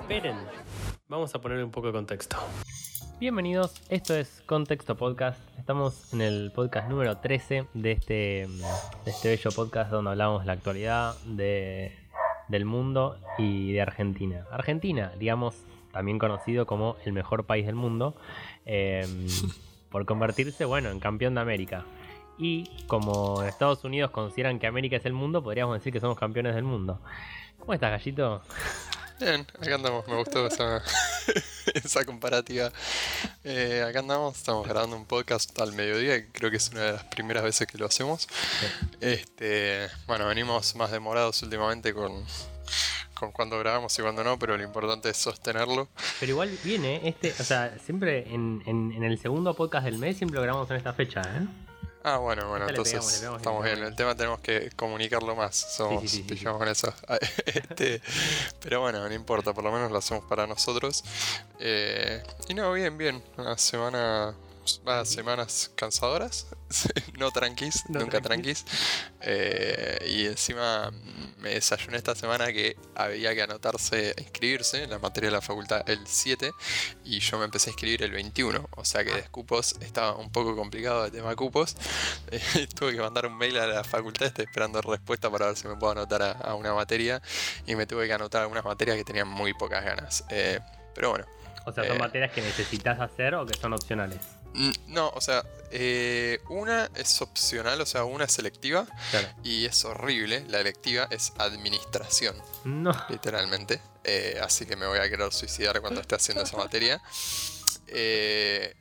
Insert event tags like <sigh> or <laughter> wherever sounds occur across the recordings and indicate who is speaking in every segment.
Speaker 1: Esperen, vamos a ponerle un poco de contexto. Bienvenidos, esto es Contexto Podcast. Estamos en el podcast número 13 de este, este bello podcast donde hablamos de la actualidad de, del mundo y de Argentina. Argentina, digamos, también conocido como el mejor país del mundo, eh, por convertirse, bueno, en campeón de América. Y como Estados Unidos consideran que América es el mundo, podríamos decir que somos campeones del mundo. ¿Cómo estás, Gallito?
Speaker 2: Bien, acá andamos, me gustó esa, <laughs> esa comparativa. Eh, acá andamos, estamos grabando un podcast al mediodía, creo que es una de las primeras veces que lo hacemos. Este, bueno, venimos más demorados últimamente con, con cuando grabamos y cuando no, pero lo importante es sostenerlo.
Speaker 1: Pero igual viene este, o sea, siempre en, en, en el segundo podcast del mes siempre lo grabamos en esta fecha, ¿eh?
Speaker 2: Ah, bueno, bueno, entonces
Speaker 1: pegamos, pegamos,
Speaker 2: estamos bien. El tema tenemos que comunicarlo más. Somos
Speaker 1: Sí, sí,
Speaker 2: eso. <laughs> Este, pero bueno, no importa, por lo menos lo hacemos para nosotros. Eh, y no, bien, bien. Una semana. Va, semanas cansadoras, <laughs> no tranquis,
Speaker 1: No
Speaker 2: nunca
Speaker 1: tranquis.
Speaker 2: tranquis. Eh, y encima mm, me desayuné esta semana que había que anotarse, inscribirse en la materia de la facultad el 7 y yo me empecé a inscribir el 21. O sea que de cupos estaba un poco complicado el tema cupos. <laughs> Eh, tuve que mandar un mail a la facultad, estoy esperando respuesta para ver si me puedo anotar a, a una materia y me tuve que anotar algunas materias que tenían muy pocas ganas. Eh, pero bueno,
Speaker 1: O sea, son materias que necesitas hacer o que son opcionales.
Speaker 2: Mm, no, o sea, eh, una es opcional, o sea, una es selectiva
Speaker 1: Claro.
Speaker 2: y es horrible. La electiva es administración,
Speaker 1: No.
Speaker 2: literalmente. Eh, así que me voy a querer suicidar cuando esté haciendo esa materia. Eh,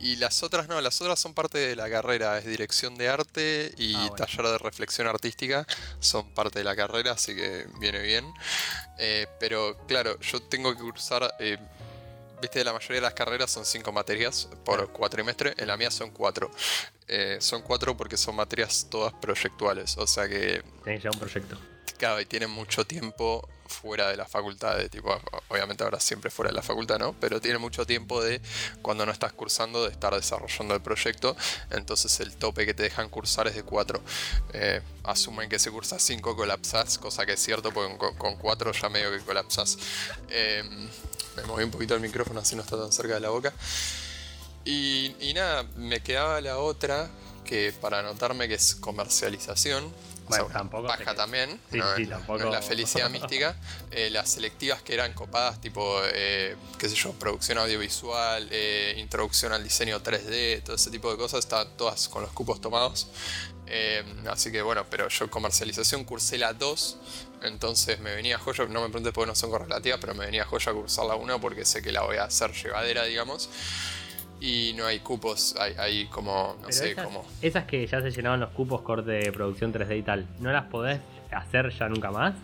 Speaker 2: y las otras no, las otras son parte de la carrera, es dirección de arte y
Speaker 1: Ah, bueno.
Speaker 2: taller de reflexión artística, son parte de la carrera, así que viene bien. Eh, pero claro, yo tengo que cursar, eh, viste, la mayoría de las carreras son cinco materias por cuatrimestre, en la mía son cuatro. Eh, son cuatro porque son materias todas proyectuales, o sea que
Speaker 1: Tenés ya un proyecto.
Speaker 2: Claro, y tienen mucho tiempo fuera de la facultad, de tipo, obviamente ahora siempre fuera de la facultad, ¿no? Pero tiene mucho tiempo de cuando no estás cursando, de estar desarrollando el proyecto, entonces el tope que te dejan cursar es de 4. asumen que se cursa 5 colapsas, cosa que es cierto, porque con, con 4 ya medio que colapsas. Eh, me moví un poquito el micrófono así no está tan cerca de la boca. Y nada, me quedaba la otra que para anotarme que es comercialización. O
Speaker 1: Bueno,
Speaker 2: sea,
Speaker 1: tampoco
Speaker 2: baja
Speaker 1: te-
Speaker 2: también.
Speaker 1: Sí,
Speaker 2: no,
Speaker 1: sí, tampoco-
Speaker 2: no es la felicidad mística. Eh, las selectivas que eran copadas, tipo, eh, qué sé yo, producción audiovisual, eh, introducción al diseño 3D, todo ese tipo de cosas, estaban todas con los cupos tomados. Eh, así que bueno, pero yo comercialización cursé la 2, entonces me venía joya, no me preguntes por qué no son correlativas, pero me venía joya cursar la 1 porque sé que la voy a hacer llevadera, digamos. Y no hay cupos, hay, hay como, no
Speaker 1: Pero
Speaker 2: sé,
Speaker 1: esas,
Speaker 2: como...
Speaker 1: esas que ya se llenaban los cupos corte de producción 3D y tal, ¿no las podés hacer ya nunca más?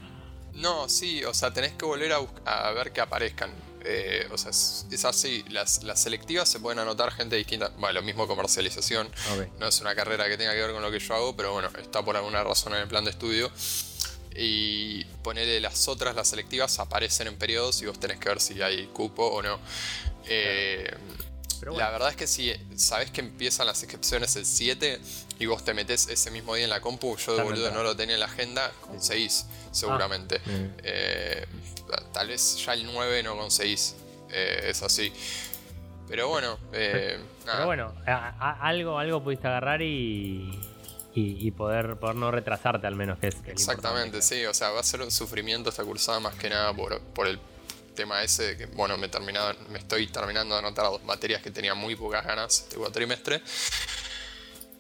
Speaker 2: No, sí, o sea, tenés que volver a, a ver que aparezcan. Eh, o sea, es, es así, las, las selectivas se pueden anotar gente distinta. Bueno, lo mismo comercialización. No es una carrera que tenga que ver con lo que yo hago, pero bueno, está por alguna razón en el plan de estudio. Y ponerle las otras, las selectivas, aparecen en periodos y vos tenés que ver si hay cupo o no. Eh,
Speaker 1: Pero
Speaker 2: La verdad es que si sabes que empiezan las inscripciones el 7 y vos te metes ese mismo día en la compu, yo de boludo
Speaker 1: no
Speaker 2: lo tenía en la agenda, conseguís, seguramente.
Speaker 1: Mm.
Speaker 2: Eh, tal vez ya el 9 no conseguís, eh, es así. Pero bueno, eh, nada.
Speaker 1: pero bueno, a- a- algo, algo pudiste agarrar y, y, y poder, poder no retrasarte al menos, que es, que
Speaker 2: Exactamente, sí, o sea, va a ser un sufrimiento esta cursada más que nada por, por el tema ese de que, bueno, me, terminado, me estoy terminando de anotar dos materias que tenía muy pocas ganas este cuatrimestre.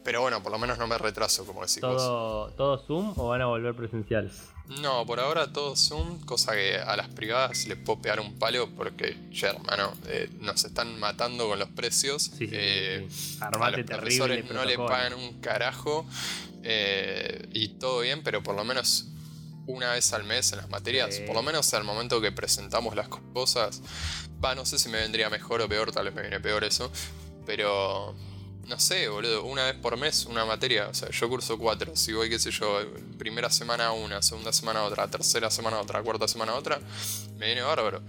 Speaker 2: Pero bueno, por lo menos no me retraso, como decís vos.
Speaker 1: ¿Todo, ¿Todo Zoom o van a volver presencial?
Speaker 2: No, por ahora todo Zoom, cosa que a las privadas les puedo pegar un palo porque, ya hermano, eh, nos están matando con los precios.
Speaker 1: Sí, sí,
Speaker 2: Eh,
Speaker 1: sí.
Speaker 2: a
Speaker 1: Armate
Speaker 2: los
Speaker 1: terrible
Speaker 2: profesores no le pagan un carajo eh, y todo bien, pero por lo menos una vez al mes en las materias, por lo menos al momento que presentamos las cosas, va, no sé si me vendría mejor o peor, tal vez me viene peor eso, pero no sé, boludo, una vez por mes una materia, o sea, yo curso cuatro, si voy, qué sé yo, primera semana una, segunda semana otra, tercera semana otra, cuarta semana otra, me viene bárbaro.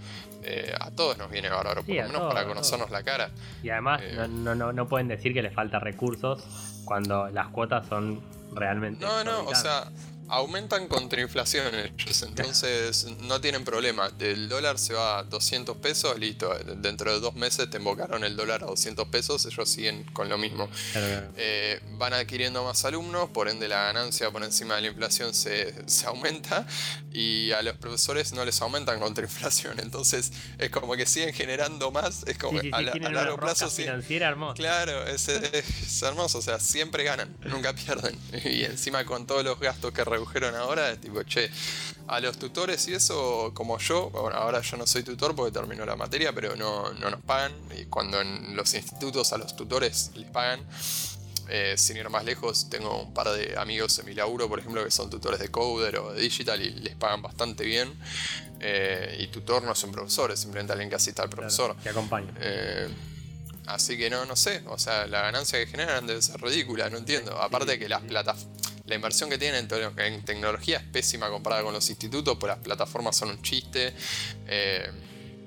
Speaker 2: Eh, a todos nos viene bárbaro, por lo menos
Speaker 1: todos,
Speaker 2: para conocernos la cara.
Speaker 1: Y además
Speaker 2: Eh.
Speaker 1: no, no, no, no pueden decir que les falta recursos cuando las cuotas son realmente.
Speaker 2: No, no, o sea, aumentan contra inflación ellos, entonces no tienen problema. El dólar se va a 200 pesos, listo. Dentro de dos meses te invocaron el dólar a 200 pesos, ellos siguen con lo mismo. Eh, van adquiriendo más alumnos, por ende la ganancia por encima de la inflación se, aumenta y a los profesores no les aumentan contra inflación. Entonces es como que siguen generando más, es como a, largo plazo.
Speaker 1: Financiera hermosa.
Speaker 2: Claro, es, es hermoso, o sea, siempre ganan, nunca pierden. <laughs> Y encima con todos los gastos que ahora, es tipo, che, a los tutores y eso, como yo, bueno, ahora yo no soy tutor porque terminó la materia, pero no, no nos pagan. Y cuando en los institutos a los tutores les pagan, eh, sin ir más lejos, tengo un par de amigos en mi laburo, por ejemplo, que son tutores de Coder o de Digital y les pagan bastante bien. Eh, y tutor no es un profesor, es simplemente alguien que asista al profesor.
Speaker 1: que acompaña.
Speaker 2: Eh, así que no, no sé, o sea, la ganancia que generan debe ser ridícula, no entiendo. Aparte que las plataformas la inversión que tienen en, tecnología es pésima comparada con los institutos, pues las plataformas son un chiste. Eh,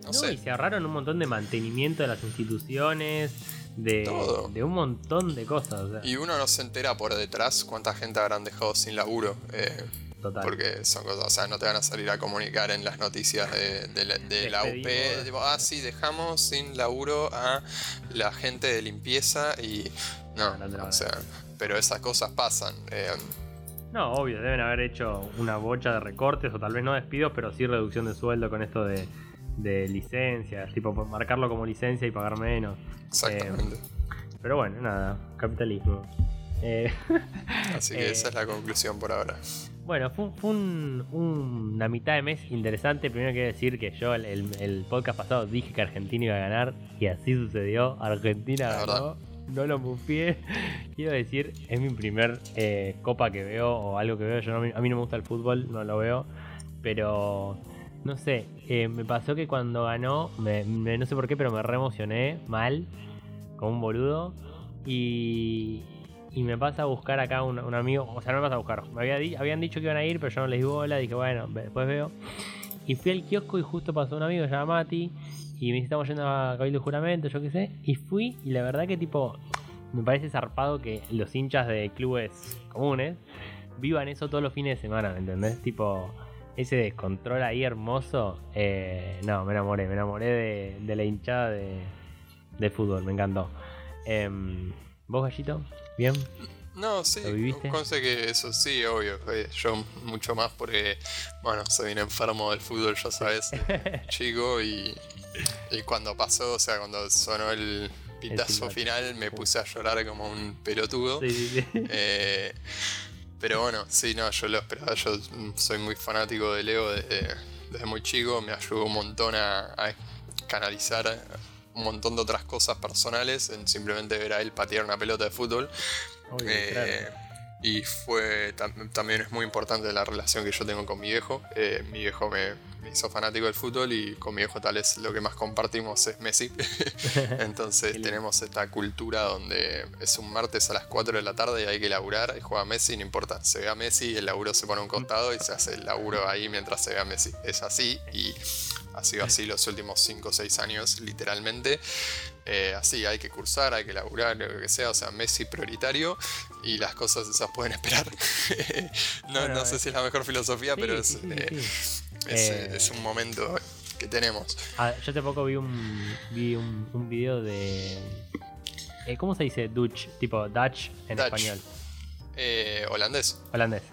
Speaker 2: no, sé.
Speaker 1: Y se ahorraron un montón de mantenimiento de las instituciones, de, de un montón de cosas.
Speaker 2: Y uno no se entera por detrás cuánta gente habrán dejado sin laburo. Eh, Total. Porque son cosas, o sea, no te van a salir a comunicar en las noticias de, la, UP. ah, sí, dejamos sin laburo a la gente de limpieza y. No, no o sea, pero esas cosas pasan. Eh,
Speaker 1: no, obvio, deben haber hecho una bocha de recortes o tal vez no despidos, pero sí reducción de sueldo con esto de, de licencias, tipo marcarlo como licencia y pagar menos.
Speaker 2: Exactamente.
Speaker 1: Eh, pero bueno, nada, capitalismo.
Speaker 2: Eh, <laughs> Así que esa es la conclusión por ahora.
Speaker 1: Bueno, fue, una mitad de mes interesante. Primero quiero decir que yo el, el, podcast pasado dije que Argentina iba a ganar y así sucedió. Argentina ganó no lo mufié. <laughs> Quiero decir, es mi primer eh, copa que veo o algo que veo. Yo a mí no me gusta el fútbol, no lo veo. Pero no sé, eh, me pasó que cuando ganó, no sé por qué, pero me re emocioné mal, como un boludo. Y, y me pasa a buscar acá un, amigo, o sea, no me pasa a buscar. Me había habían dicho que iban a ir, pero yo no les di bola. Dije, bueno, después veo. Y fui al kiosco y justo pasó un amigo, se llama Mati. Y me estamos yendo a Cabildo Juramento, yo qué sé. Y fui, y la verdad que tipo, me parece zarpado que los hinchas de clubes comunes vivan eso todos los fines de semana, ¿me entendés? Tipo, ese descontrol ahí hermoso. Eh, no, me enamoré, me enamoré de, la hinchada de, fútbol, me encantó. Em, ¿Vos, Gallito? ¿Bien?
Speaker 2: No, sí, que eso sí, obvio. Eh, yo mucho más porque, bueno, soy un enfermo del fútbol, ya sabes, <laughs> chico, y y cuando pasó, o sea, cuando sonó el pitazo final, me puse a llorar como un pelotudo. <laughs> Eh, pero bueno, sí, no, yo lo esperaba. Yo soy muy fanático de Leo desde, muy chico. Me ayudó un montón a, canalizar un montón de otras cosas personales en simplemente ver a él patear una pelota de fútbol. Eh, y fue también es muy importante la relación que yo tengo con mi viejo. Eh, mi viejo me, me hizo fanático del fútbol y con mi hijo tal es lo que más compartimos es Messi. <laughs> Entonces tenemos esta cultura donde es un martes a las 4 de la tarde y hay que laburar y juega Messi, no importa, se ve a Messi, el laburo se pone a un costado y se hace el laburo ahí mientras se ve a Messi. Es así y ha sido así los últimos 5 o 6 años, literalmente. Eh, así, hay que cursar, hay que laburar, lo que sea, o sea, Messi prioritario y las cosas esas pueden esperar. <laughs> no, sé si es la mejor filosofía, pero es, eh, eh, es, un momento que tenemos.
Speaker 1: Yo hace poco vi un, vi un, un video de... ¿Cómo se dice Dutch? Tipo Dutch en español.
Speaker 2: holandés.
Speaker 1: Holandés,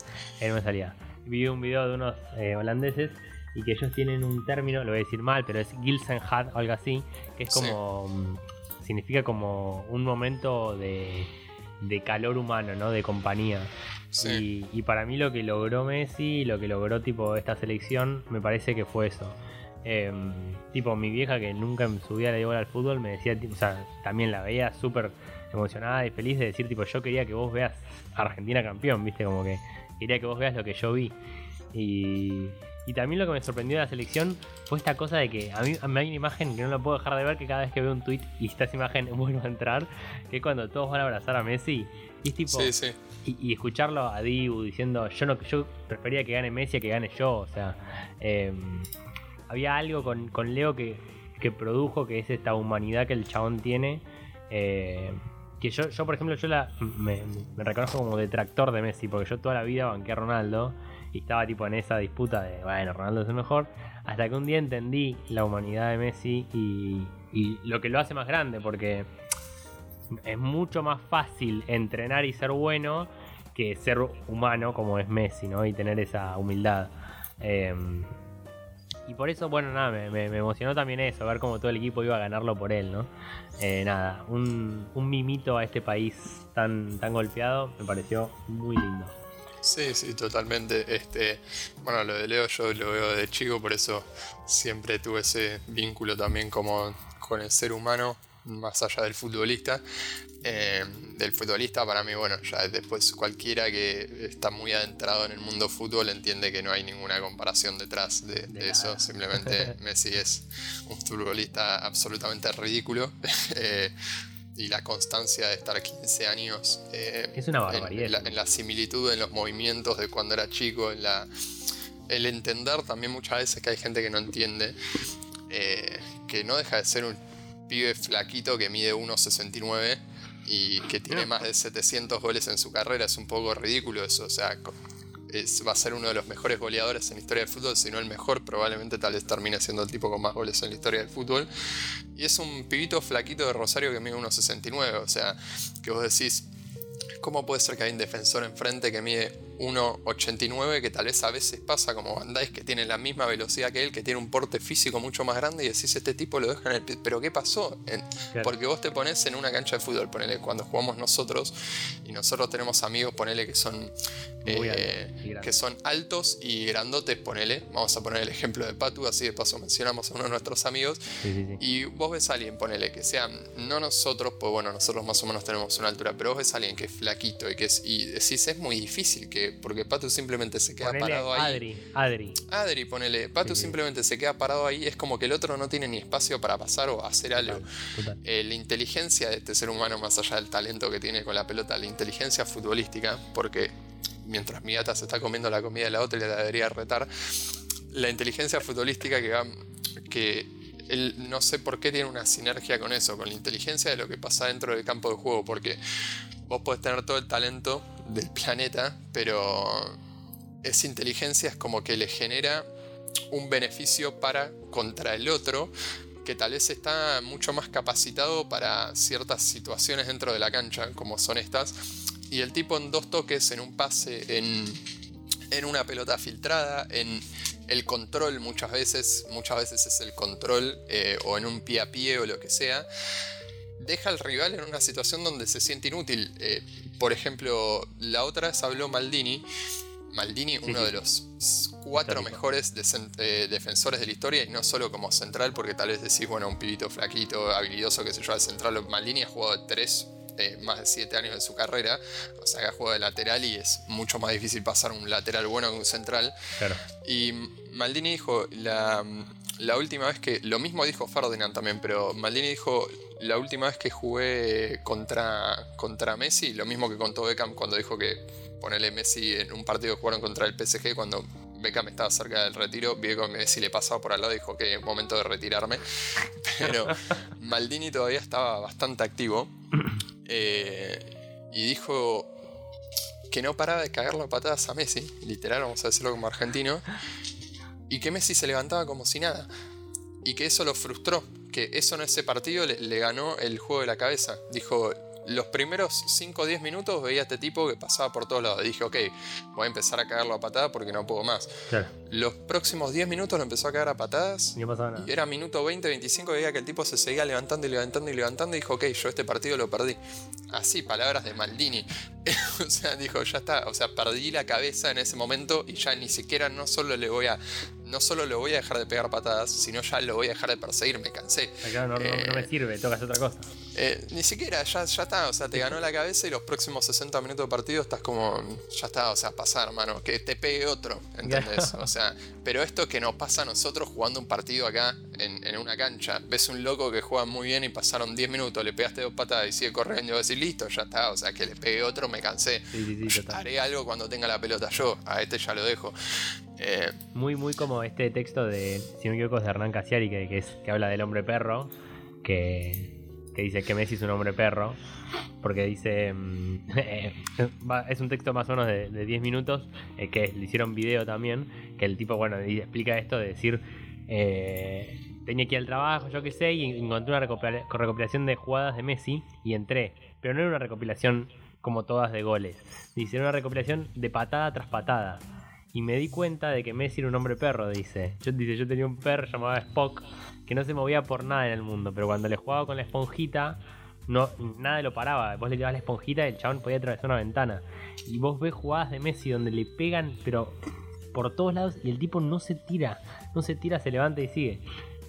Speaker 1: no me salía. Vi un video de unos holandeses y que ellos tienen un término, lo voy a decir mal, pero es Gilsenhad o algo así, que es como. Mm, significa como un momento de, de calor humano, ¿no? De compañía. Y, para mí lo que logró Messi, lo que logró tipo esta selección, me parece que fue eso. Em, tipo, mi vieja que nunca en su vida le dio al fútbol, me decía, también la veía súper emocionada y feliz de decir, tipo, yo quería que vos veas Argentina campeón, viste, como que quería que vos veas lo que yo vi. Y, y también lo que me sorprendió de la selección fue esta cosa de que a mí, me hay una imagen que no la puedo dejar de ver que cada vez que veo un tweet y esta imagen <laughs> vuelvo a entrar, que es cuando todos van a abrazar a Messi. Y es tipo. Y, escucharlo a Dibu diciendo yo no yo prefería que gane Messi a que gane yo. O sea. Em, había algo con, Leo que, produjo que es esta humanidad que el chabón tiene. Eh, que yo, yo por ejemplo, yo la, me, me reconozco como detractor de Messi, porque yo toda la vida banqué a Ronaldo y estaba tipo en esa disputa de, bueno, Ronaldo es el mejor, hasta que un día entendí la humanidad de Messi y, y lo que lo hace más grande, porque es mucho más fácil entrenar y ser bueno que ser humano como es Messi, ¿no? Y tener esa humildad. Eh, y por eso, bueno, nada, me, emocionó también eso, ver cómo todo el equipo iba a ganarlo por él, ¿no? Eh, nada, un, un, mimito a este país tan, tan golpeado me pareció muy lindo.
Speaker 2: Sí, sí, totalmente. Este, bueno, lo de Leo yo lo veo de chico, por eso siempre tuve ese vínculo también como con el ser humano, más allá del futbolista. Eh, del futbolista para mí, bueno, ya después cualquiera que está muy adentrado en el mundo fútbol entiende que no hay ninguna comparación detrás de, de, de eso. Simplemente <laughs> Messi es un futbolista absolutamente ridículo. <laughs> eh, y la constancia de estar 15 años eh,
Speaker 1: es una barbaridad.
Speaker 2: En, en, la, en, la, similitud en los movimientos de cuando era chico, en la, el entender también muchas veces que hay gente que no entiende, eh, que no deja de ser un pibe flaquito que mide 1,69 y que tiene más de 700 goles en su carrera, es un poco ridículo eso, o sea, es, va a ser uno de los mejores goleadores en la historia del fútbol, si no el mejor, probablemente tal vez termine siendo el tipo con más goles en la historia del fútbol. Y es un pibito flaquito de Rosario que mide 1,69, o sea, que vos decís, ¿cómo puede ser que hay un defensor enfrente que mide 1,89 que tal vez a veces pasa como Bandai que tiene la misma velocidad que él, que tiene un porte físico mucho más grande y decís, este tipo lo deja en el. Pero ¿qué pasó? En, claro. Porque vos te pones en una cancha de fútbol, ponele, cuando jugamos nosotros y nosotros tenemos amigos, ponele que son, eh, que son altos y grandotes, ponele. Vamos a poner el ejemplo de Patu, así de paso mencionamos a uno de nuestros amigos.
Speaker 1: Sí, sí, sí.
Speaker 2: Y vos ves a alguien, ponele, que sean, no nosotros, pues bueno, nosotros más o menos tenemos una altura, pero vos ves a alguien que es flaquito y que es, y decís, es muy difícil que porque Patu simplemente se queda
Speaker 1: ponele
Speaker 2: parado ahí.
Speaker 1: Adri, Adri.
Speaker 2: Adri, ponele. Patu sí, simplemente se queda parado ahí. Es como que el otro no tiene ni espacio para pasar o hacer algo.
Speaker 1: Total.
Speaker 2: Eh, la inteligencia de este ser humano, más allá del talento que tiene con la pelota, la inteligencia futbolística, porque mientras mi gata se está comiendo la comida de la otra y la debería retar, la inteligencia futbolística que va. que él no sé por qué tiene una sinergia con eso, con la inteligencia de lo que pasa dentro del campo de juego, porque vos podés tener todo el talento del planeta, pero esa inteligencia es como que le genera un beneficio para contra el otro que tal vez está mucho más capacitado para ciertas situaciones dentro de la cancha, como son estas, y el tipo en dos toques, en un pase, en, en una pelota filtrada, en el control muchas veces, muchas veces es el control, eh, o en un pie a pie o lo que sea, deja al rival en una situación donde se siente inútil. Eh, por ejemplo, la otra vez habló Maldini. Maldini, uno sí. de los cuatro Histórico. mejores eh, defensores de la historia, y no solo como central, porque tal vez decís, bueno, un pibito flaquito, habilidoso, que se lleva al central. Maldini ha jugado tres, eh, más de siete años de su carrera, o sea que ha jugado de lateral y es mucho más difícil pasar un lateral bueno que un central.
Speaker 1: Claro.
Speaker 2: Y Maldini dijo, la, la última vez que, lo mismo dijo Ferdinand también, pero Maldini dijo, la última vez que jugué contra, contra Messi, lo mismo que contó Beckham cuando dijo que ponerle Messi en un partido que jugaron contra el PSG cuando Beckham estaba cerca del retiro, vi que Messi le pasaba por al lado y dijo que es momento de retirarme. <laughs> Pero Maldini todavía estaba bastante activo eh, y dijo que no paraba de cagarlo a patadas a Messi, literal, vamos a decirlo como argentino, y que Messi se levantaba como si nada. Y que eso lo frustró, que eso en ese partido le, le ganó el juego de la cabeza. Dijo, los primeros 5 o 10 minutos veía a este tipo que pasaba por todos lados. Dije, ok, voy a empezar a cagarlo a patadas porque no puedo más.
Speaker 1: Claro.
Speaker 2: Los próximos 10 minutos lo empezó a cagar a patadas.
Speaker 1: Y no pasaba nada.
Speaker 2: Y era minuto 20, 25, veía que el tipo se seguía levantando y levantando y levantando. Y dijo, ok, yo este partido lo perdí. Así, palabras de Maldini. <laughs> o sea, dijo, ya está. O sea, perdí la cabeza en ese momento y ya ni siquiera no solo le voy a no solo lo voy a dejar de pegar patadas, sino ya lo voy a dejar de perseguir, me cansé.
Speaker 1: No, eh, no, no me sirve, tocas otra cosa.
Speaker 2: Eh, ni siquiera, ya, ya está, o sea, te ganó la cabeza y los próximos 60 minutos de partido estás como, ya está, o sea, pasar, hermano, que te pegue otro, ¿entendés? o sea, pero esto que nos pasa a nosotros jugando un partido acá en, en, una cancha, ves un loco que juega muy bien y pasaron 10 minutos, le pegaste dos patadas y sigue corriendo y decir, listo, ya está, o sea, que le pegue otro, me cansé.
Speaker 1: Sí, sí, sí,
Speaker 2: Haré algo cuando tenga la pelota yo, a este ya lo dejo.
Speaker 1: Eh, muy, muy como este texto de, si no me equivoco, de Hernán Casiari, que, que, que habla del hombre perro, que, que dice que Messi es un hombre perro, porque dice, mm, <laughs> es un texto más o menos de, 10 minutos, eh, que le hicieron video también, que el tipo, bueno, explica esto de decir, eh, tenía que ir al trabajo, yo qué sé, y encontré una recopilación de jugadas de Messi y entré, pero no era una recopilación como todas de goles, dice, era una recopilación de patada tras patada. Y me di cuenta de que Messi era un hombre perro, dice. Yo, dice, yo tenía un perro llamado Spock que no se movía por nada en el mundo, pero cuando le jugaba con la esponjita, no, nada lo paraba. Vos le llevabas la esponjita y el chabón podía atravesar una ventana. Y vos ves jugadas de Messi donde le pegan, pero por todos lados, y el tipo no se tira. No se tira, se levanta y sigue.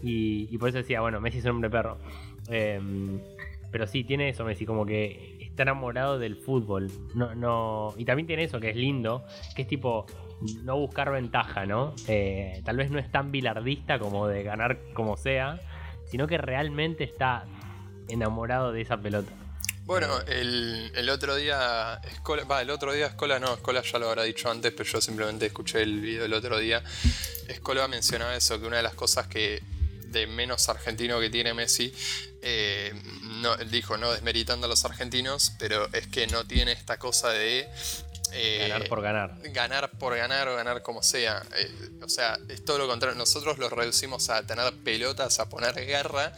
Speaker 1: Y, por eso decía, bueno, Messi es un hombre perro. Em, pero sí, tiene eso Messi, como que está enamorado del fútbol. No, no, y también tiene eso que es lindo, que es tipo, no buscar ventaja, ¿no? Eh, tal vez no es tan bilardista como de ganar como sea, sino que realmente está enamorado de esa pelota.
Speaker 2: Bueno, el, otro día, Escola, va, el otro día Escola no, Escola ya lo habrá dicho antes, pero yo simplemente escuché el video el otro día. Escola mencionaba eso, que una de las cosas que de menos argentino que tiene Messi, eh, no, dijo no desmeritando a los argentinos, pero es que no tiene esta cosa de
Speaker 1: eh, ganar por ganar.
Speaker 2: Ganar por ganar o ganar como sea. Eh, o sea, es todo lo contrario. Nosotros lo reducimos a tener pelotas, a poner garra.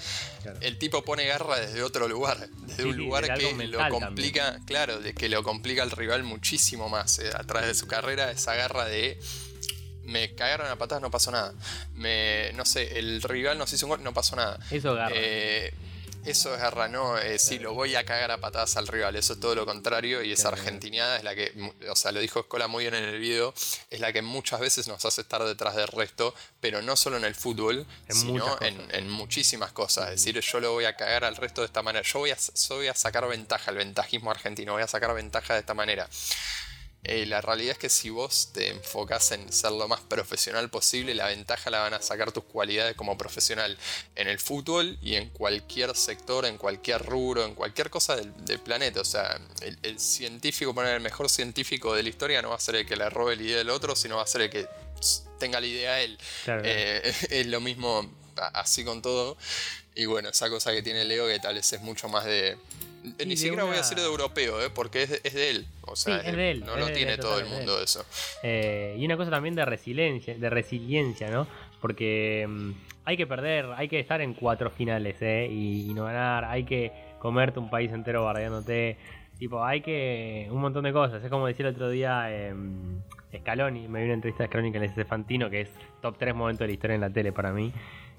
Speaker 2: El tipo pone garra desde otro lugar. Desde un lugar que lo complica, claro, de que lo complica al rival muchísimo más. Eh, a través de su carrera, esa garra de me cagaron a patadas, no pasó nada. Me, no sé, el rival nos hizo un gol, no pasó nada.
Speaker 1: Eso garra.
Speaker 2: Eso es garra, no eh, sí, lo voy a cagar a patadas al rival, eso es todo lo contrario y esa argentinada es la que, o sea, lo dijo Escola muy bien en el video, es la que muchas veces nos hace estar detrás del resto, pero no solo en el fútbol, sino en, muchísimas cosas. Es decir, yo lo voy a cagar al resto de esta manera, yo voy a, yo voy a sacar ventaja, el ventajismo argentino, voy a sacar ventaja de esta manera. Eh, la realidad es que si vos te enfocas en ser lo más profesional posible, la ventaja la van a sacar tus cualidades como profesional en el fútbol y en cualquier sector, en cualquier rubro, en cualquier cosa del, planeta. O sea, el, científico, poner el mejor científico de la historia no va a ser el que le robe la idea del otro, sino va a ser el que tenga la idea él. Eh, <laughs> es lo mismo así con todo. Y bueno, esa cosa que tiene Leo que tal vez es mucho más de ni siquiera voy a decir de europeo, ¿eh? porque es, es, de él. O sea,
Speaker 1: es de él.
Speaker 2: No lo tiene todo el mundo eso.
Speaker 1: Eh, y una cosa también de resiliencia, de resiliencia, ¿no? Porque mm, hay que perder, hay que estar en cuatro finales, ¿eh? Y, no ganar, hay que comerte un país entero bardeándote. Tipo, hay que. un montón de cosas. Es como decía el otro día. Eh, Scaloni, me vi una entrevista de Scaloni que le dice Fantino, que es top 3 momentos de la historia en la tele para mí.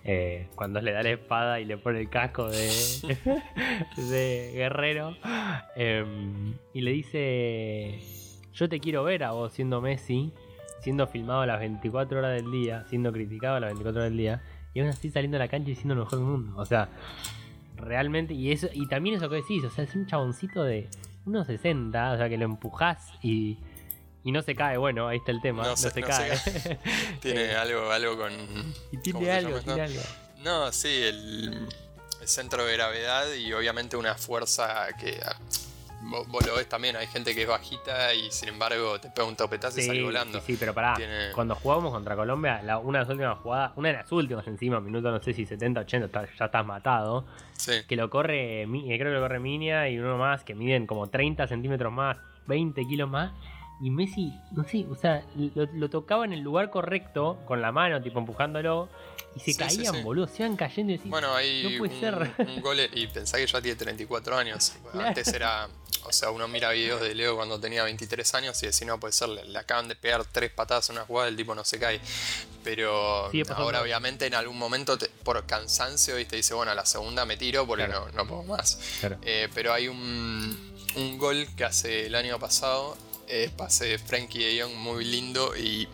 Speaker 1: Eh, cuando le da la espada y le pone el casco de, <laughs> de guerrero. Em, y le dice, yo te quiero ver a vos siendo Messi, siendo filmado a las 24 horas del día, siendo criticado a las 24 horas del día, y aún así saliendo a la cancha y siendo el mejor del mundo. O sea, realmente, y eso y también eso que decís, o sea, es un chaboncito de unos 60, o sea, que lo empujás y y no se cae, bueno, ahí está el tema. No, se, cae. <laughs>
Speaker 2: tiene algo, algo con.
Speaker 1: Y tiene algo, tiene algo.
Speaker 2: No, sí, el, centro de gravedad y obviamente una fuerza que. Ah, vos, lo ves también, hay gente que es bajita y sin embargo te pega un topetazo y sale volando.
Speaker 1: Sí, sí, pero pará, cuando jugamos contra Colombia, una de las últimas jugadas, una de las últimas encima, minuto no sé si 70, 80, ya estás matado. Sí. Que lo corre, eh, creo que lo corre Minia y uno más que miden como 30 centímetros más, 20 kilos más y Messi, no sé, o sea, lo, tocaba en el lugar correcto, con la mano, tipo empujándolo, y se caían, boludo, se iban cayendo y
Speaker 2: Bueno, ahí no puede un, ser. <laughs> un gol, y pensá que ya tiene 34 años. <laughs> Antes era, o sea, uno mira videos de Leo cuando tenía 23 años y decía, no puede ser, le, acaban de pegar tres patadas en una jugada, el tipo no se cae. Pero ahora, obviamente, en algún momento, por cansancio, y te dice, bueno, a la segunda me tiro porque no, no puedo más. Eh, pero hay un, un gol que hace el año pasado eh, pase de Frankie de Jong muy lindo y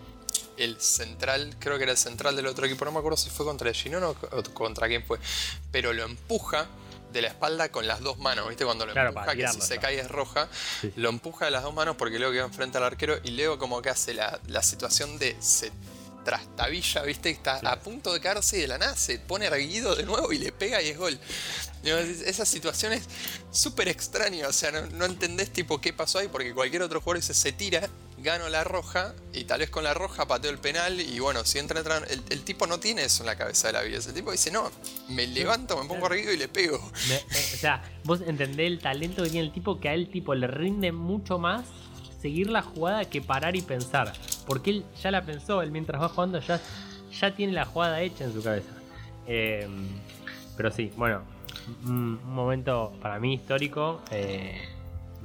Speaker 2: el central, creo que era el central del otro equipo, no me acuerdo si fue contra el Ginón o contra quién fue, pero lo empuja de la espalda con las dos manos, ¿viste? Cuando lo empuja, que si se cae es roja, lo empuja de las dos manos porque luego queda enfrente al arquero y luego como que hace la, la situación de se trastabilla, ¿viste? Está a punto de caerse y de la nada se pone erguido de nuevo y le pega y es gol. Esa situación es súper extraña, o sea, no, entendés tipo qué pasó ahí porque cualquier otro jugador se, se tira gano la roja y tal vez con la roja pateo el penal y bueno, si entra, entra el, tipo no tiene eso en la cabeza de la vida. El tipo dice, no, me levanto, me pongo arriba y le pego.
Speaker 1: Eh, o sea, vos entendés el talento que tiene el tipo que a él tipo le rinde mucho más seguir la jugada que parar y pensar. Porque él ya la pensó, él mientras va jugando ya, ya tiene la jugada hecha en su cabeza. Eh, pero sí, bueno, un, momento para mí histórico. Eh,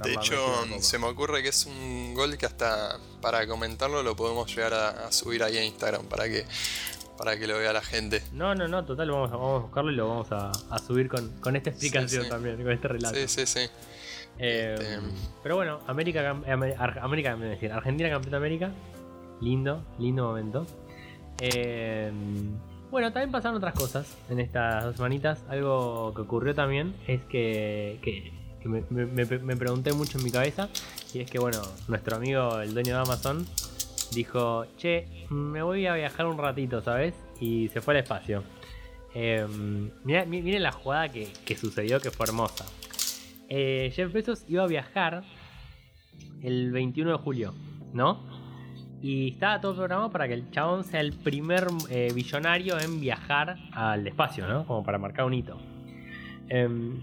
Speaker 2: de hecho, se me ocurre que es un gol que hasta para comentarlo lo podemos llegar a, subir ahí a Instagram para que para que lo vea la gente.
Speaker 1: No, no, no, total, vamos a, vamos a buscarlo y lo vamos a, subir con, esta explicación también, con este relato.
Speaker 2: Sí, sí, sí.
Speaker 1: Eh, este, pero bueno, América, América, decir, Argentina campeón de América. Lindo, lindo momento. Eh, bueno, también pasaron otras cosas en estas dos semanitas. Algo que ocurrió también es que, que me, pregunté mucho en mi cabeza. Y es que, bueno, nuestro amigo, el dueño de Amazon, dijo: Che, me voy a viajar un ratito, ¿sabes? Y se fue al espacio. Eh, miren la jugada que, sucedió, que fue hermosa. Eh, Jeff Bezos iba a viajar el 21 de julio, ¿no? Y estaba todo programado para que el chabón sea el primer eh, billonario en viajar al espacio, ¿no? Como para marcar un hito. Em,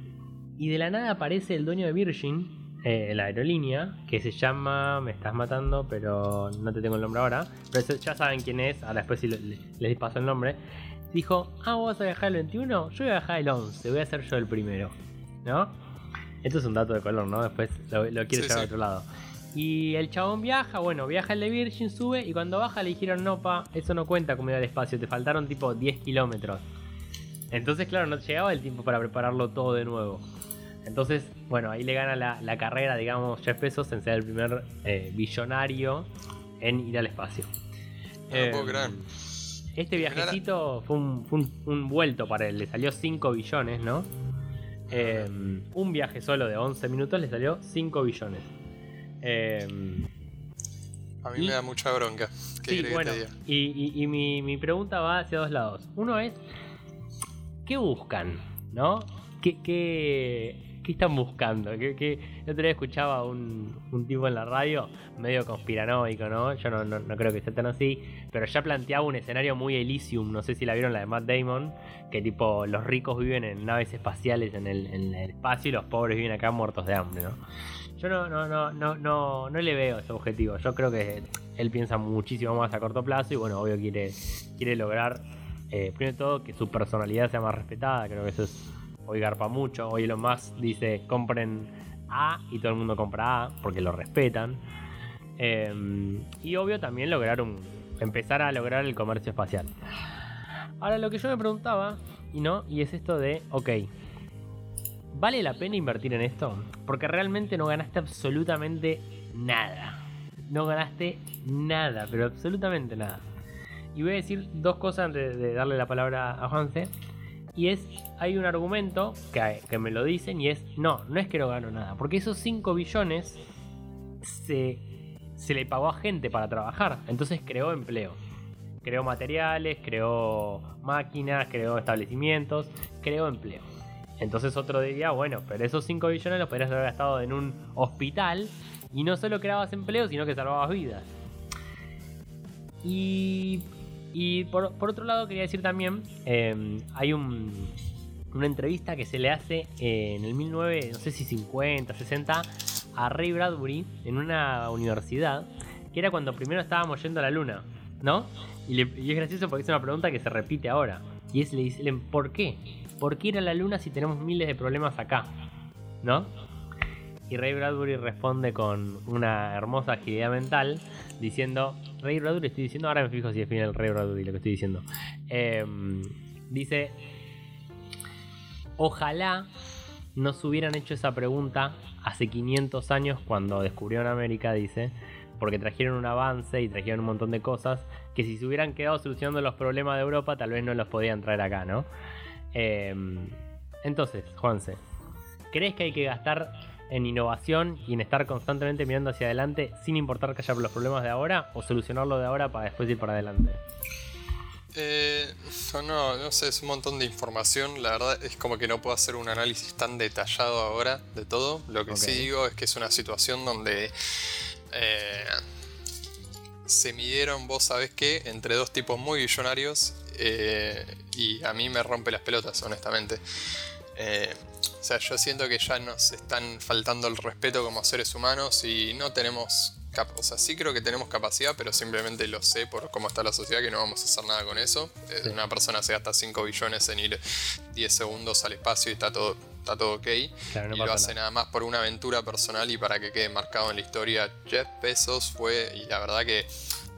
Speaker 1: y de la nada aparece el dueño de Virgin, eh, la aerolínea, que se llama, me estás matando, pero no te tengo el nombre ahora, pero ya saben quién es, ahora después si les paso el nombre, dijo, ah, vos vas a viajar el 21, yo voy a viajar el 11, voy a ser yo el primero, ¿no? Esto es un dato de color, ¿no? Después lo, lo quiere llevar a otro lado. Y el chabón viaja, bueno, viaja el de Virgin, sube y cuando baja le dijeron, no, pa, eso no cuenta como ir al espacio, te faltaron tipo 10 kilómetros. Entonces, claro, no llegaba el tiempo para prepararlo todo de nuevo. Entonces, bueno, ahí le gana la, carrera, digamos, Jeff Bezos en ser el primer eh, billonario en ir al espacio.
Speaker 2: Eh,
Speaker 1: este viajecito fue, un, vuelto para él, le salió 5 billones, ¿no? Eh, un viaje solo de 11 minutos le salió 5 billones.
Speaker 2: a mí me da mucha bronca.
Speaker 1: sí, bueno, y, mi, mi, pregunta va hacia dos lados. Uno es, ¿qué buscan? ¿No? ¿Qué, qué, ¿qué están buscando? ¿Qué, El otro día escuchaba un, un, tipo en la radio, medio conspiranoico, ¿no? Yo no, no, creo que sea tan así, pero ya planteaba un escenario muy Elysium, no sé si la vieron la de Matt Damon, que tipo los ricos viven en naves espaciales en el, en el espacio y los pobres viven acá muertos de hambre, ¿no? Yo no, no, no, no, no, no le veo ese objetivo. Yo creo que él piensa muchísimo más a corto plazo y bueno, obvio quiere, quiere lograr, eh, primero todo, que su personalidad sea más respetada. Creo que eso es hoy garpa mucho. Hoy lo más dice compren A y todo el mundo compra A porque lo respetan. Em, y obvio también lograr un. empezar a lograr el comercio espacial. Ahora lo que yo me preguntaba, y no, y es esto de, ok, ¿vale la pena invertir en esto? Porque realmente no ganaste absolutamente nada. No ganaste nada, pero absolutamente nada. Y voy a decir dos cosas antes de darle la palabra a Juanse. Y es, hay un argumento que, me lo dicen y es, no, no es que no gano nada, porque esos 5 billones se, se le pagó a gente para trabajar, entonces creó empleo. Creó materiales, creó máquinas, creó establecimientos, creó empleo. Entonces otro diría, bueno, pero esos 5 billones los podrías haber gastado en un hospital y no solo creabas empleo, sino que salvabas vidas. Y y por, otro lado, quería decir también, em, hay un, una entrevista que se le hace en el 19, no sé si 50, 60, a Ray Bradbury en una universidad, que era cuando primero estábamos yendo a la luna, ¿no? Y, es gracioso porque es una pregunta que se repite ahora. Y es, le dicen, ¿por qué? ¿Por qué ir a la luna si tenemos miles de problemas acá? ¿No? Y Ray Bradbury responde con una hermosa agilidad mental diciendo, Ray Bradbury estoy diciendo, ahora me fijo si define el Ray Bradbury lo que estoy diciendo. Em, dice, ojalá nos hubieran hecho esa pregunta hace 500 años cuando descubrieron América, dice, porque trajeron un avance y trajeron un montón de cosas que si se hubieran quedado solucionando los problemas de Europa tal vez no los podían traer acá, ¿no? Em, entonces, Juanse, ¿crees que hay que gastar en innovación y en estar constantemente mirando hacia adelante sin importar que haya los problemas de ahora o solucionarlo de ahora para después ir para adelante?
Speaker 2: Eh, no, no sé, es un montón de información. La verdad es como que no puedo hacer un análisis tan detallado ahora de todo. Lo que sí digo es que es una situación donde eh, se midieron, vos sabés qué, entre dos tipos muy billonarios eh, y a mí me rompe las pelotas, honestamente. Eh, o sea, yo siento que ya nos están faltando el respeto como seres humanos y no tenemos o sea, sí creo que tenemos capacidad, pero simplemente lo sé por cómo está la sociedad que no vamos a hacer nada con eso. Eh, una persona se gasta 5 billones en ir 10 segundos al espacio y está todo, está todo ok. y lo hace nada. más por una aventura personal y para que quede marcado en la historia. Jeff Bezos fue, y la verdad que,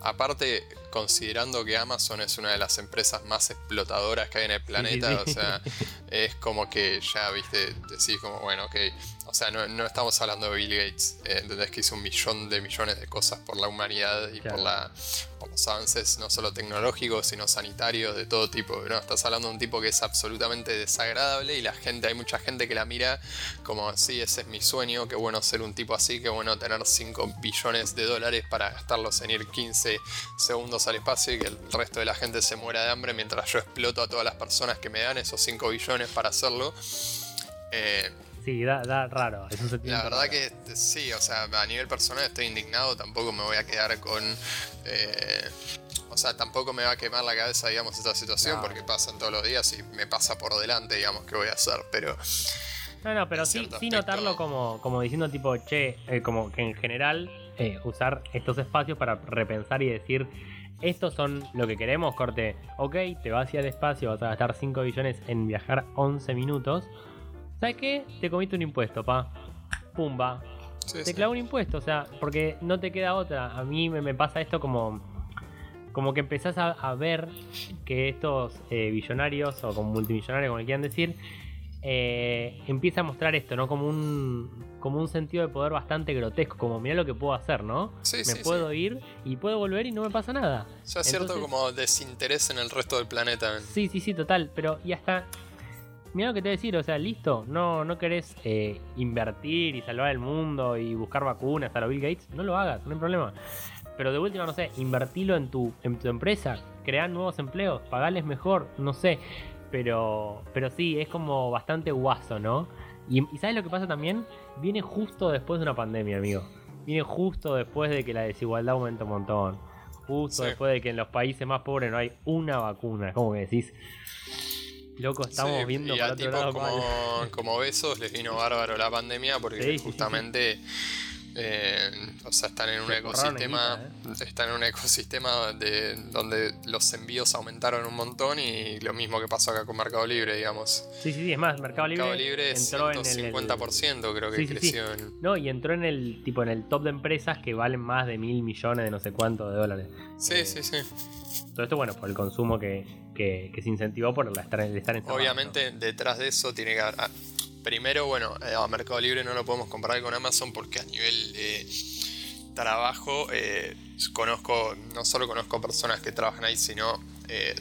Speaker 2: aparte, considerando que Amazon es una de las empresas más explotadoras que hay en el planeta, o sea, <laughs> es como que ya, viste, decís como, bueno, ok o sea, no, estamos hablando de Bill Gates, eh, ¿entendés? Que hizo un millón de millones de cosas por la humanidad y por, la, los avances no solo tecnológicos, sino sanitarios de todo tipo. ¿no? Estás hablando de un tipo que es absolutamente desagradable y la gente, hay mucha gente que la mira como, sí, ese es mi sueño, qué bueno ser un tipo así, qué bueno tener 5 billones de dólares para gastarlos en ir 15 segundos al espacio y que el resto de la gente se muera de hambre mientras yo exploto a todas las personas que me dan esos 5 billones para hacerlo.
Speaker 1: Eh, Sí, da, raro.
Speaker 2: la verdad que sí, o sea, a nivel personal estoy indignado, tampoco me voy a quedar con... Eh, o sea, tampoco me va a quemar la cabeza, digamos, esta situación, porque pasan todos los días y me pasa por delante, digamos, qué voy a hacer, pero...
Speaker 1: No, no, pero sí, sí notarlo como, como diciendo tipo, che, eh, como que en general eh, usar estos espacios para repensar y decir, estos son lo que queremos, corte, ok, te vas hacia el espacio, vas a gastar 5 billones en viajar 11 minutos, ¿Sabes qué? Te comiste un impuesto, pa. Pumba. te clavo un impuesto, o sea, porque no te queda otra. A mí me, pasa esto como. Como que empezás a, ver que estos eh, billonarios o como multimillonarios, como le quieran decir, eh, empieza a mostrar esto, ¿no? Como un, como un sentido de poder bastante grotesco, como mira lo que puedo hacer, ¿no?
Speaker 2: Sí,
Speaker 1: me puedo ir y puedo volver y no me pasa nada.
Speaker 2: O sea, cierto como desinterés en el resto del planeta.
Speaker 1: Sí, sí, sí, total, pero y hasta mira lo que te voy a decir, o sea, listo, no, no querés eh, invertir y salvar el mundo y buscar vacunas a los Bill Gates, no lo hagas, no hay problema. Pero de última, no sé, invertilo en tu, en tu empresa, crear nuevos empleos, pagales mejor, no sé. Pero, pero sí, es como bastante guaso, ¿no? Y, ¿sabes lo que pasa también? Viene justo después de una pandemia, amigo. Viene justo después de que la desigualdad aumenta un montón. Justo después de que en los países más pobres no hay una vacuna. Como que decís, Loco, estamos viendo
Speaker 2: y a tipos como, como Besos les vino bárbaro la pandemia porque justamente eh, o sea, están en un ecosistema ¿eh? <laughs> están en un ecosistema de, donde los envíos aumentaron un montón y lo mismo que pasó acá con Mercado Libre, digamos.
Speaker 1: Sí, sí, sí, es más, Mercado Libre,
Speaker 2: Mercado Libre entró en el 50% creo que creció.
Speaker 1: No, y entró en el tipo en el top de empresas que valen más de mil millones de no sé cuánto de dólares.
Speaker 2: Sí,
Speaker 1: eh,
Speaker 2: sí, sí.
Speaker 1: Todo esto, bueno, por el consumo que, que, se incentivó por estar, estar en
Speaker 2: Obviamente, detrás de eso tiene que haber. Ah, primero, bueno, eh, a Mercado Libre no lo podemos comparar con Amazon porque a nivel de trabajo eh, conozco, no solo conozco personas que trabajan ahí, sino eh,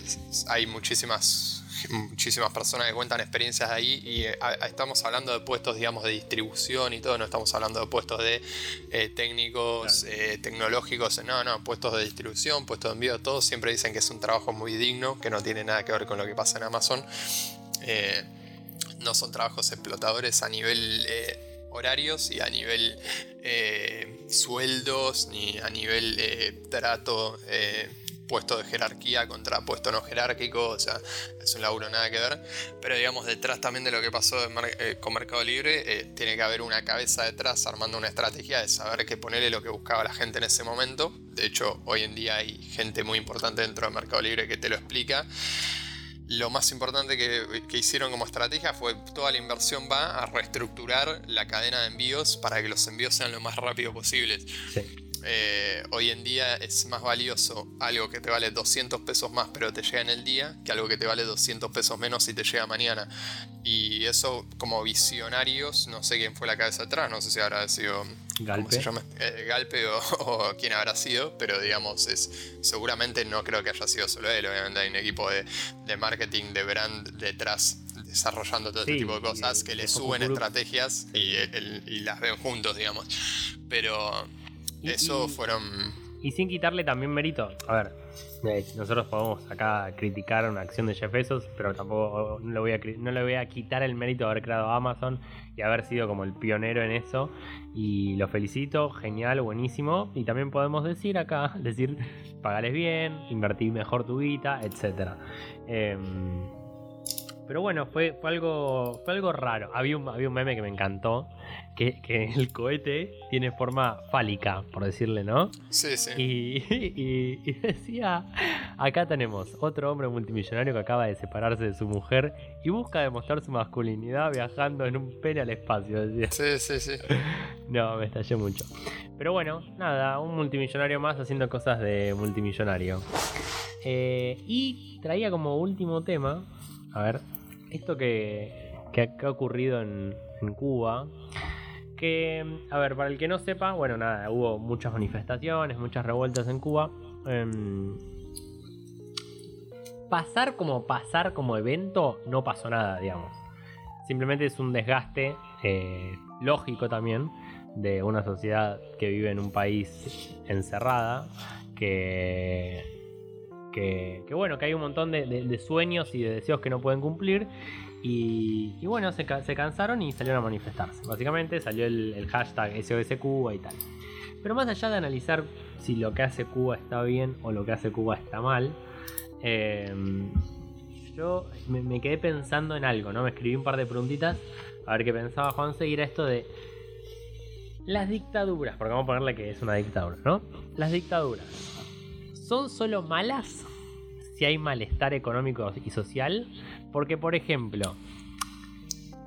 Speaker 2: hay muchísimas muchísimas personas que cuentan experiencias ahí y eh, estamos hablando de puestos, digamos, de distribución y todo, no estamos hablando de puestos de eh, técnicos, eh, tecnológicos, no, no, puestos de distribución, puestos de envío, todos siempre dicen que es un trabajo muy digno, que no tiene nada que ver con lo que pasa en Amazon. no son trabajos explotadores a nivel horarios y a nivel sueldos ni a nivel trato puesto de jerarquía contra puesto no jerárquico, o sea, es un laburo nada que ver. Pero digamos, detrás también de lo que pasó eh, con Mercado Libre, eh, tiene que haber una cabeza detrás armando una estrategia de saber qué ponerle lo que buscaba la gente en ese momento. De hecho, hoy en día hay gente muy importante dentro de Mercado Libre que te lo explica. Lo más importante que, que, hicieron como estrategia fue toda la inversión va a reestructurar la cadena de envíos para que los envíos sean lo más rápido posible. Sí. Eh, hoy en día es más valioso algo que te vale 200 pesos más pero te llega en el día que algo que te vale 200 pesos menos y te llega mañana. Y eso como visionarios, no sé quién fue la cabeza atrás, no sé si habrá sido
Speaker 1: Galpe,
Speaker 2: eh, Galpe o, <laughs> quién habrá sido, pero digamos, es seguramente no creo que haya sido solo él, obviamente hay un equipo de, marketing, de brand detrás desarrollando todo este tipo de cosas que le suben estrategias y, y las ven juntos, digamos. Pero eso fueron.
Speaker 1: Y sin quitarle también mérito. A ver, nosotros podemos acá criticar una acción de Jeff Bezos, pero tampoco no le, voy a, no le voy a quitar el mérito de haber creado Amazon y haber sido como el pionero en eso. Y lo felicito, genial, buenísimo. Y también podemos decir acá, <laughs> decir, pagales bien, invertir mejor tu guita, etc. Em, pero bueno, fue, fue, algo, fue algo raro. Había un, había un meme que me encantó, que, el cohete tiene forma fálica, por decirle, ¿no?
Speaker 2: Sí, sí. <laughs>
Speaker 1: Y, decía, acá tenemos otro hombre multimillonario que acaba de separarse de su mujer y busca demostrar su masculinidad viajando en un pene al espacio. Decía.
Speaker 2: Sí, sí, sí. <laughs>
Speaker 1: No, me estallé mucho. Pero bueno, nada, un multimillonario más haciendo cosas de multimillonario. Eh, y traía como último tema, a ver, esto que, que ha ocurrido en, Cuba que, a ver, para el que no sepa, bueno, nada, hubo muchas manifestaciones, muchas revueltas en Cuba. Em, pasar como pasar como evento, no pasó nada, digamos. Simplemente es un desgaste eh, lógico también de una sociedad que vive en un país encerrada, que, que, bueno, que hay un montón de, sueños y de deseos que no pueden cumplir y, bueno, se, cansaron y salieron a manifestarse. Básicamente salió el, hashtag SOS Cuba y tal. Pero más allá de analizar si lo que hace Cuba está bien o lo que hace Cuba está mal, em, yo me, quedé pensando en algo, ¿no? Me escribí un par de preguntitas a ver qué pensaba Juan seguir esto de las dictaduras, porque vamos a ponerle que es una dictadura, ¿no? Las dictaduras, ¿son solo malas si hay malestar económico y social? Porque, por ejemplo,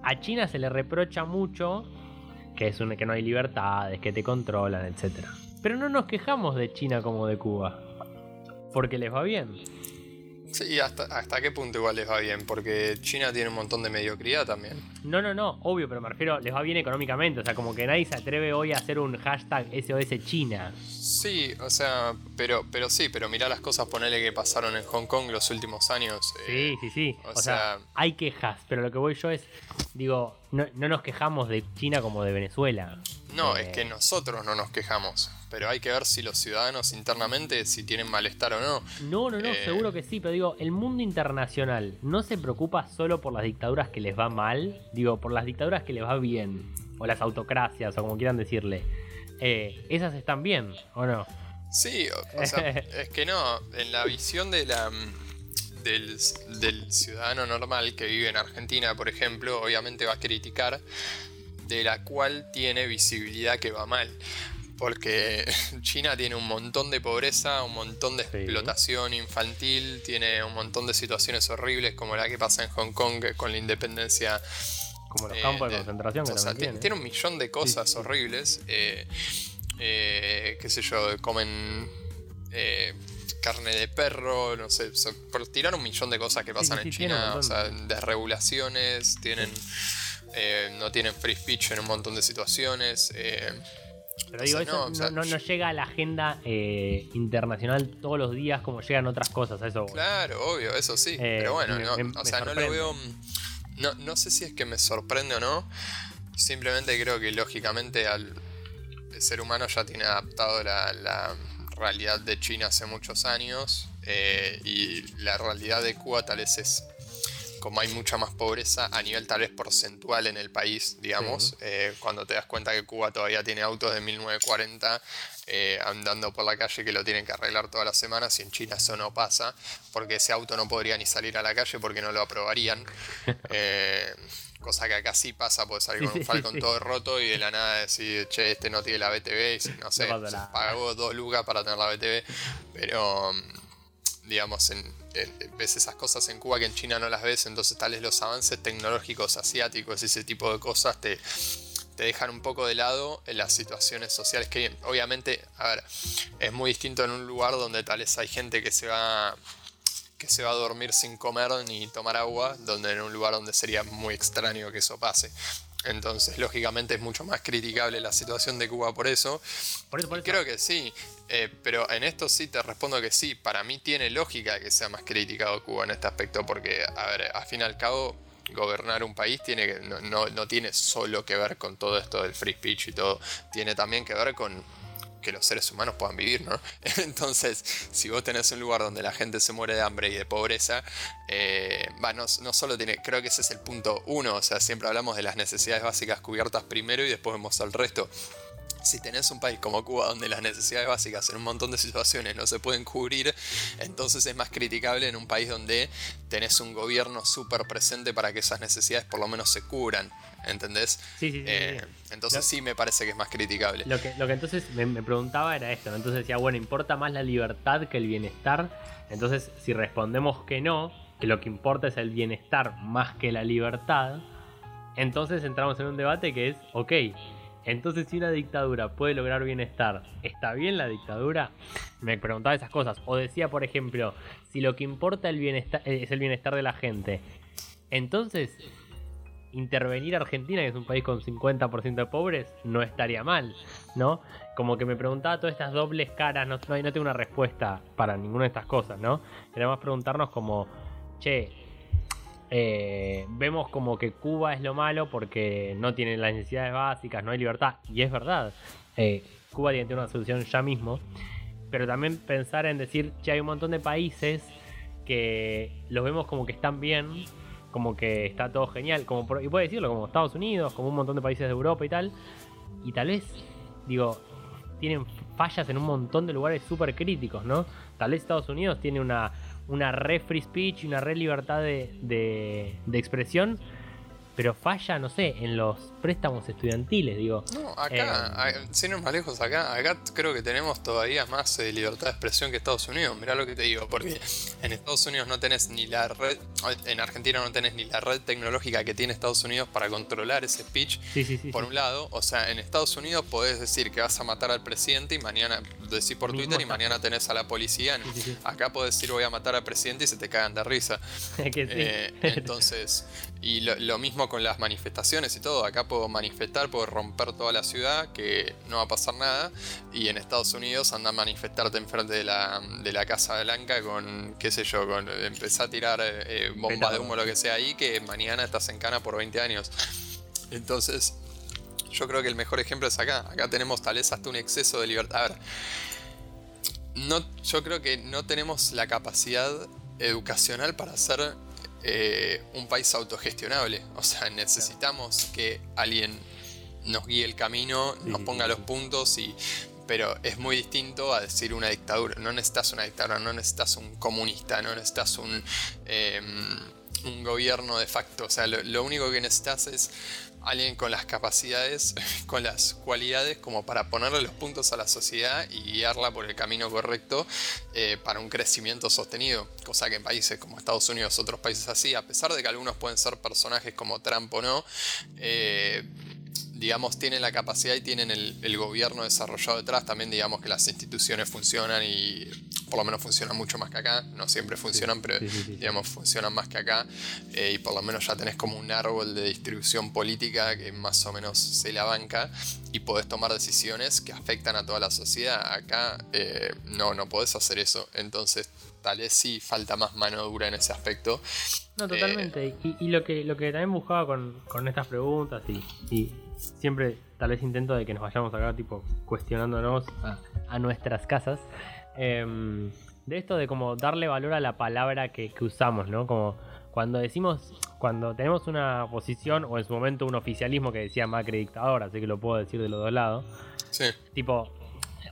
Speaker 1: a China se le reprocha mucho que, es que no hay libertades, que te controlan, etc. Pero no nos quejamos de China como de Cuba. Porque les va bien.
Speaker 2: Sí, hasta, hasta qué punto igual les va bien, porque China tiene un montón de mediocridad también.
Speaker 1: No, no, no, obvio, pero me refiero, les va bien económicamente, o sea, como que nadie se atreve hoy a hacer un hashtag SOS China.
Speaker 2: Sí, o sea, pero, pero sí, pero mirá las cosas, ponele que pasaron en Hong Kong los últimos años.
Speaker 1: Eh, sí, sí, sí. O, sea, hay quejas, pero lo que voy yo es, digo, no, nos quejamos de China como de Venezuela.
Speaker 2: No, es eh, que nosotros no nos quejamos pero hay que ver si los ciudadanos internamente si tienen malestar o no.
Speaker 1: No, no, no, eh, seguro que sí, pero digo, el mundo internacional no se preocupa solo por las dictaduras que les va mal, digo, por las dictaduras que les va bien, o las autocracias, o como quieran decirle. Eh, esas están bien, ¿o no?
Speaker 2: Sí, o, sea, <laughs> es que no, en la visión de la... Del, del ciudadano normal que vive en Argentina, por ejemplo, obviamente va a criticar de la cual tiene visibilidad que va mal porque <laughs> China tiene un montón de pobreza, un montón de explotación infantil, tiene un montón de situaciones horribles como la que pasa en Hong Kong con la independencia.
Speaker 1: Como los campos de, concentración.
Speaker 2: tiene, un millón de cosas horribles. Eh, eh, qué sé yo, comen eh, carne de perro, no sé, por tirar un millón de cosas que pasan en China, o sea, desregulaciones, tienen, no tienen free speech en un montón de situaciones.
Speaker 1: Pero digo, eso no, llega a la agenda eh, internacional todos los días como llegan otras cosas, eso.
Speaker 2: Claro, obvio, eso sí. Eh, pero bueno, o sea, no lo veo. No, sé si es que me sorprende o no. Simplemente creo que lógicamente al, el ser humano ya tiene adaptado la, realidad de China hace muchos años. Eh, y la realidad de Cuba tal vez es como hay mucha más pobreza a nivel tal vez porcentual en el país, digamos, eh, cuando te das cuenta que Cuba todavía tiene autos de 1940 eh, andando por la calle que lo tienen que arreglar todas las semanas y en China eso no pasa, porque ese auto no podría ni salir a la calle porque no lo aprobarían. <laughs> Eh, cosa que acá sí pasa, puede salir con un Falcon todo roto y de la nada decir, che, este no tiene la BTV y no sé, pagó dos lucas para tener la BTV, pero digamos, en, ves esas cosas en Cuba que en China no las ves, entonces tales los avances tecnológicos asiáticos, ese tipo de cosas te, te dejan un poco de lado en las situaciones sociales que obviamente, a ver, es muy distinto en un lugar donde tal vez hay gente que se va que se va a dormir sin comer ni tomar agua, donde en un lugar donde sería muy extraño que eso pase. Entonces, lógicamente es mucho más criticable la situación de Cuba por eso. Por eso, Creo que sí, eh, pero en esto sí te respondo que sí. Para mí tiene lógica que sea más criticado Cuba en este aspecto, porque, a ver, al fin y al cabo, gobernar un país tiene que, no, no, tiene solo que ver con todo esto del free speech y todo, tiene también que ver con que los seres humanos puedan vivir, ¿no? <laughs> Entonces, si vos tenés un lugar donde la gente se muere de hambre y de pobreza, eh, no, solo tiene, creo que ese es el punto uno, o sea, siempre hablamos de las necesidades básicas cubiertas primero y después vemos al resto si tenés un país como Cuba donde las necesidades básicas en un montón de situaciones no se pueden cubrir, entonces es más criticable en un país donde tenés un gobierno súper presente para que esas necesidades por lo menos se cubran. ¿Entendés?
Speaker 1: Sí, sí, sí.
Speaker 2: Eh, entonces sí me parece que es más criticable.
Speaker 1: Lo que, lo que entonces me, preguntaba era esto, entonces decía, bueno, ¿importa más la libertad que el bienestar? Entonces, si respondemos que no, que lo que importa es el bienestar más que la libertad, entonces entramos en un debate que es, ok, entonces, si una dictadura puede lograr bienestar, ¿está bien la dictadura? Me preguntaba esas cosas. O decía, por ejemplo, si lo que importa el bienestar, eh, es el bienestar de la gente, entonces intervenir Argentina, que es un país con 50% de pobres, no estaría mal, ¿no? Como que me preguntaba todas estas dobles caras, no, no, no tengo una respuesta para ninguna de estas cosas, ¿no? Queremos preguntarnos como, che, eh, vemos como que Cuba es lo malo porque no tiene las necesidades básicas, no hay libertad. Y es verdad, eh, Cuba tiene que tener una solución ya mismo. Pero también pensar en decir, que hay un montón de países que los vemos como que están bien, como que está todo genial, como y puede decirlo, como Estados Unidos, como un montón de países de Europa y tal. Y tal vez, digo, tienen fallas en un montón de lugares súper críticos, ¿no? Tal vez Estados Unidos tiene una una re free speech y una re libertad de, de expresión pero falla, no sé, en los préstamos estudiantiles, digo.
Speaker 2: No, acá, eh, sin ir más lejos, acá, acá creo que tenemos todavía más eh, libertad de expresión que Estados Unidos. Mirá lo que te digo, porque en Estados Unidos no tenés ni la red, en Argentina no tenés ni la red tecnológica que tiene Estados Unidos para controlar ese speech, por un lado. O sea, en Estados Unidos podés decir que vas a matar al presidente y mañana decís por Twitter y mañana tenés a la policía. Acá podés decir voy a matar al presidente y se te cagan de risa. <laughs> Eh, entonces, y lo mismo con las manifestaciones y todo. Acá puedo manifestar, puedo romper toda la ciudad, que no va a pasar nada. Y en Estados Unidos anda a manifestarte enfrente de la, de la Casa Blanca con, qué sé yo, con empezar a tirar eh, eh, bombas de humo, lo que sea ahí, que mañana estás en cana por 20 años. Entonces, yo creo que el mejor ejemplo es acá. Acá tenemos tal vez hasta un exceso de libertad. A ver, no, yo creo que no tenemos la capacidad educacional para hacer eh, un país autogestionable. O sea, necesitamos que alguien nos guíe el camino, nos ponga los puntos y pero es muy distinto a decir una dictadura. No necesitas una dictadura, no necesitas un comunista, no necesitas un, em, un gobierno de facto. O sea, lo, único que necesitas es alguien con las capacidades, <laughs> con las cualidades como para ponerle los puntos a la sociedad y guiarla por el camino correcto eh, para un crecimiento sostenido. Cosa que en países como Estados Unidos, otros países así, a pesar de que algunos pueden ser personajes como Trump o no, eh, digamos, tienen la capacidad y tienen el, gobierno desarrollado detrás, también digamos que las instituciones funcionan y por lo menos funcionan mucho más que acá, no siempre funcionan, pero digamos funcionan más que acá eh, y por lo menos ya tenés como un árbol de distribución política que más o menos se la banca y podés tomar decisiones que afectan a toda la sociedad. Acá eh, no, no podés hacer eso, entonces tal vez sí falta más mano dura en ese aspecto.
Speaker 1: No, totalmente. y, lo que lo que también buscaba con, estas preguntas y siempre tal vez intento de que nos vayamos acá tipo cuestionándonos a, nuestras casas. Em, de esto de como darle valor a la palabra que, usamos, ¿no? Como cuando decimos, cuando tenemos una posición o en su momento un oficialismo que decía Macri dictador, así que lo puedo decir de los dos lados.
Speaker 2: Sí.
Speaker 1: Tipo,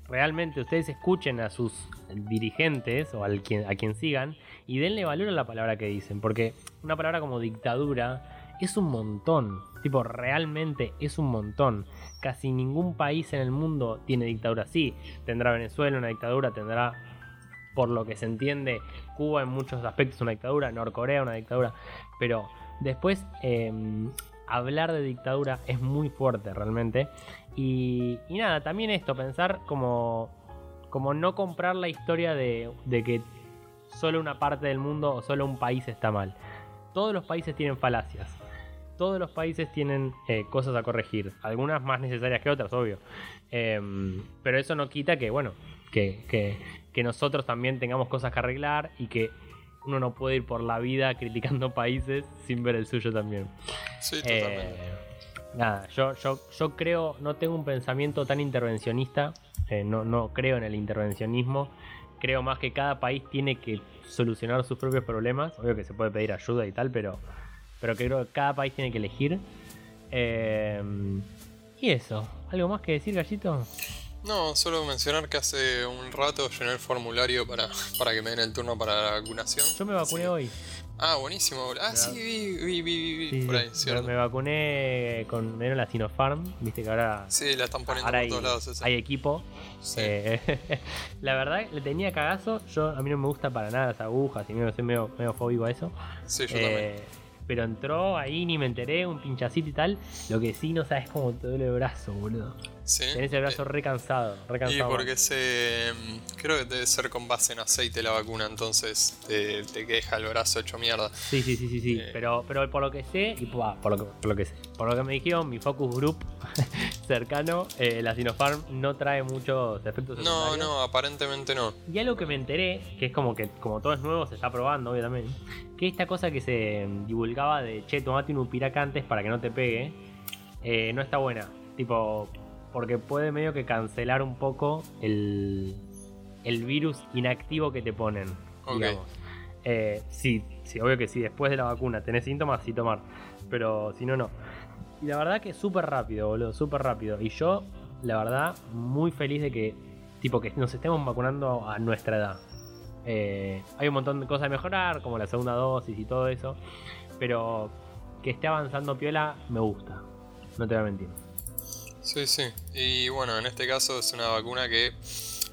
Speaker 1: realmente ustedes escuchen a sus dirigentes o al quien, a quien sigan y denle valor a la palabra que dicen, porque una palabra como dictadura es un montón. Tipo, realmente es un montón. Casi ningún país en el mundo tiene dictadura. Sí, tendrá Venezuela una dictadura, tendrá, por lo que se entiende, Cuba en muchos aspectos una dictadura, Norcorea una dictadura. Pero después, em, hablar de dictadura es muy fuerte realmente. Y, nada, también esto, pensar como, como no comprar la historia de que solo una parte del mundo o solo un país está mal. Todos los países tienen falacias todos los países tienen eh, cosas a corregir, algunas más necesarias que otras, obvio. Em, pero eso no quita que, bueno, que, que, nosotros también tengamos cosas que arreglar y que uno no puede ir por la vida <laughs> criticando países sin ver el suyo también.
Speaker 2: Sí, totalmente.
Speaker 1: Eh, nada, yo, yo, yo creo, no tengo un pensamiento tan intervencionista, eh, no, no creo en el intervencionismo, creo más que cada país tiene que solucionar sus propios problemas, obvio que se puede pedir ayuda y tal, pero, pero creo que cada país tiene que elegir. Eh, y eso, ¿algo más que decir, Gallito?
Speaker 2: No, solo mencionar que hace un rato llené el formulario para, para que me den el turno para la vacunación.
Speaker 1: Yo me vacuné
Speaker 2: Sí.
Speaker 1: hoy.
Speaker 2: Ah, buenísimo. Ah, sí, vi, vi, vi, vi,
Speaker 1: Sí,
Speaker 2: por ahí,
Speaker 1: me,
Speaker 2: cierto.
Speaker 1: me vacuné con me dieron la Sinopharm, viste que ahora,
Speaker 2: Sí, la están poniendo por
Speaker 1: hay,
Speaker 2: todos lados esa.
Speaker 1: hay equipo.
Speaker 2: Sí.
Speaker 1: Eh, <laughs> la verdad, le tenía cagazo. Yo a mí no me gusta para nada las agujas y medio, soy medio, medio fóbico a eso.
Speaker 2: Sí, yo
Speaker 1: Eh,
Speaker 2: también.
Speaker 1: Pero entró ahí, ni me enteré, un pinchacito y tal. Lo que sí no sabes cómo te duele el brazo, boludo.
Speaker 2: Sí.
Speaker 1: Tenés el brazo
Speaker 2: Eh,
Speaker 1: re cansado, re
Speaker 2: Y porque se. mm, Creo que debe ser con base en aceite la vacuna, entonces te, te deja el brazo hecho mierda.
Speaker 1: Sí, sí, sí, sí, sí.
Speaker 2: Eh.
Speaker 1: Pero, pero por lo que sé, y bah, por, lo que, por lo que sé, por lo que me dijeron, mi focus group <laughs> cercano, eh, la Sinopharm no trae muchos efectos
Speaker 2: No,
Speaker 1: secundarios.
Speaker 2: no, aparentemente no.
Speaker 1: Y algo que me enteré, que es como que como todo es nuevo, se está probando, obviamente, que esta cosa que se mm, divulgaba de che, tomate un upirac antes para que no te pegue, eh, no está buena. Tipo, porque puede medio que cancelar un poco el, el virus inactivo que te ponen,
Speaker 2: Ok.
Speaker 1: digamos. Eh, sí, sí, obvio que sí, después de la vacuna tenés síntomas, sí tomar, pero si no, no. Y la verdad que es súper rápido, boludo, súper rápido. Y yo, la verdad, muy feliz de que, tipo, que nos estemos vacunando a nuestra edad. Eh, hay un montón de cosas a mejorar, como la segunda dosis y todo eso. Pero que esté avanzando piola, me gusta. No te voy a mentir.
Speaker 2: Sí, sí. Y bueno, en este caso es una vacuna que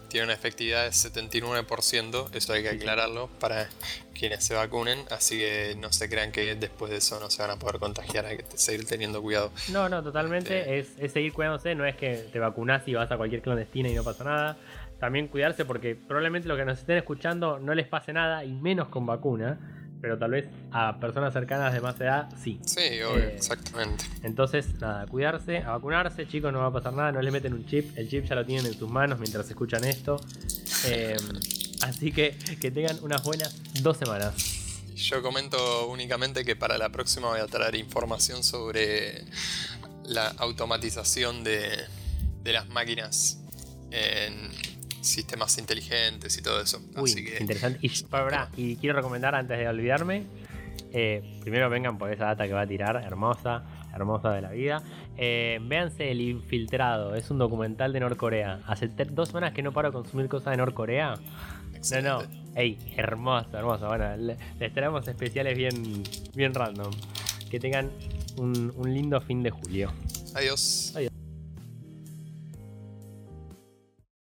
Speaker 2: tiene una efectividad de 79%, eso hay que aclararlo para quienes se vacunen, así que no se crean que después de eso no se van a poder contagiar, hay que seguir teniendo cuidado.
Speaker 1: No, no, totalmente.
Speaker 2: Eh.
Speaker 1: Es, es seguir cuidándose. No es que te vacunás y vas a cualquier clandestina y no pasa nada. También cuidarse porque probablemente los que nos estén escuchando no les pase nada y menos con vacuna. Pero tal vez a personas cercanas de más edad sí.
Speaker 2: Sí, obvio,
Speaker 1: Eh.
Speaker 2: exactamente.
Speaker 1: Entonces, nada, cuidarse, a vacunarse, chicos, no va a pasar nada, no le meten un chip, el chip ya lo tienen en sus manos mientras escuchan esto. Eh, <laughs> así que que tengan unas buenas dos semanas.
Speaker 2: Yo comento únicamente que para la próxima voy a traer información sobre la automatización de, de las máquinas en sistemas inteligentes y todo eso.
Speaker 1: Uy,
Speaker 2: Así que
Speaker 1: interesante. Y, para, pará, y quiero recomendar antes de olvidarme, eh, primero vengan por esa data que va a tirar, hermosa, hermosa de la vida. Eh, véanse El Infiltrado, es un documental de Norcorea. Hace dos semanas que no paro de consumir cosas de Norcorea. No, no, ey, hermoso, hermoso. Bueno, le- les traemos especiales bien, bien random. Que tengan un, un lindo fin de julio.
Speaker 2: Adiós.
Speaker 1: Adiós.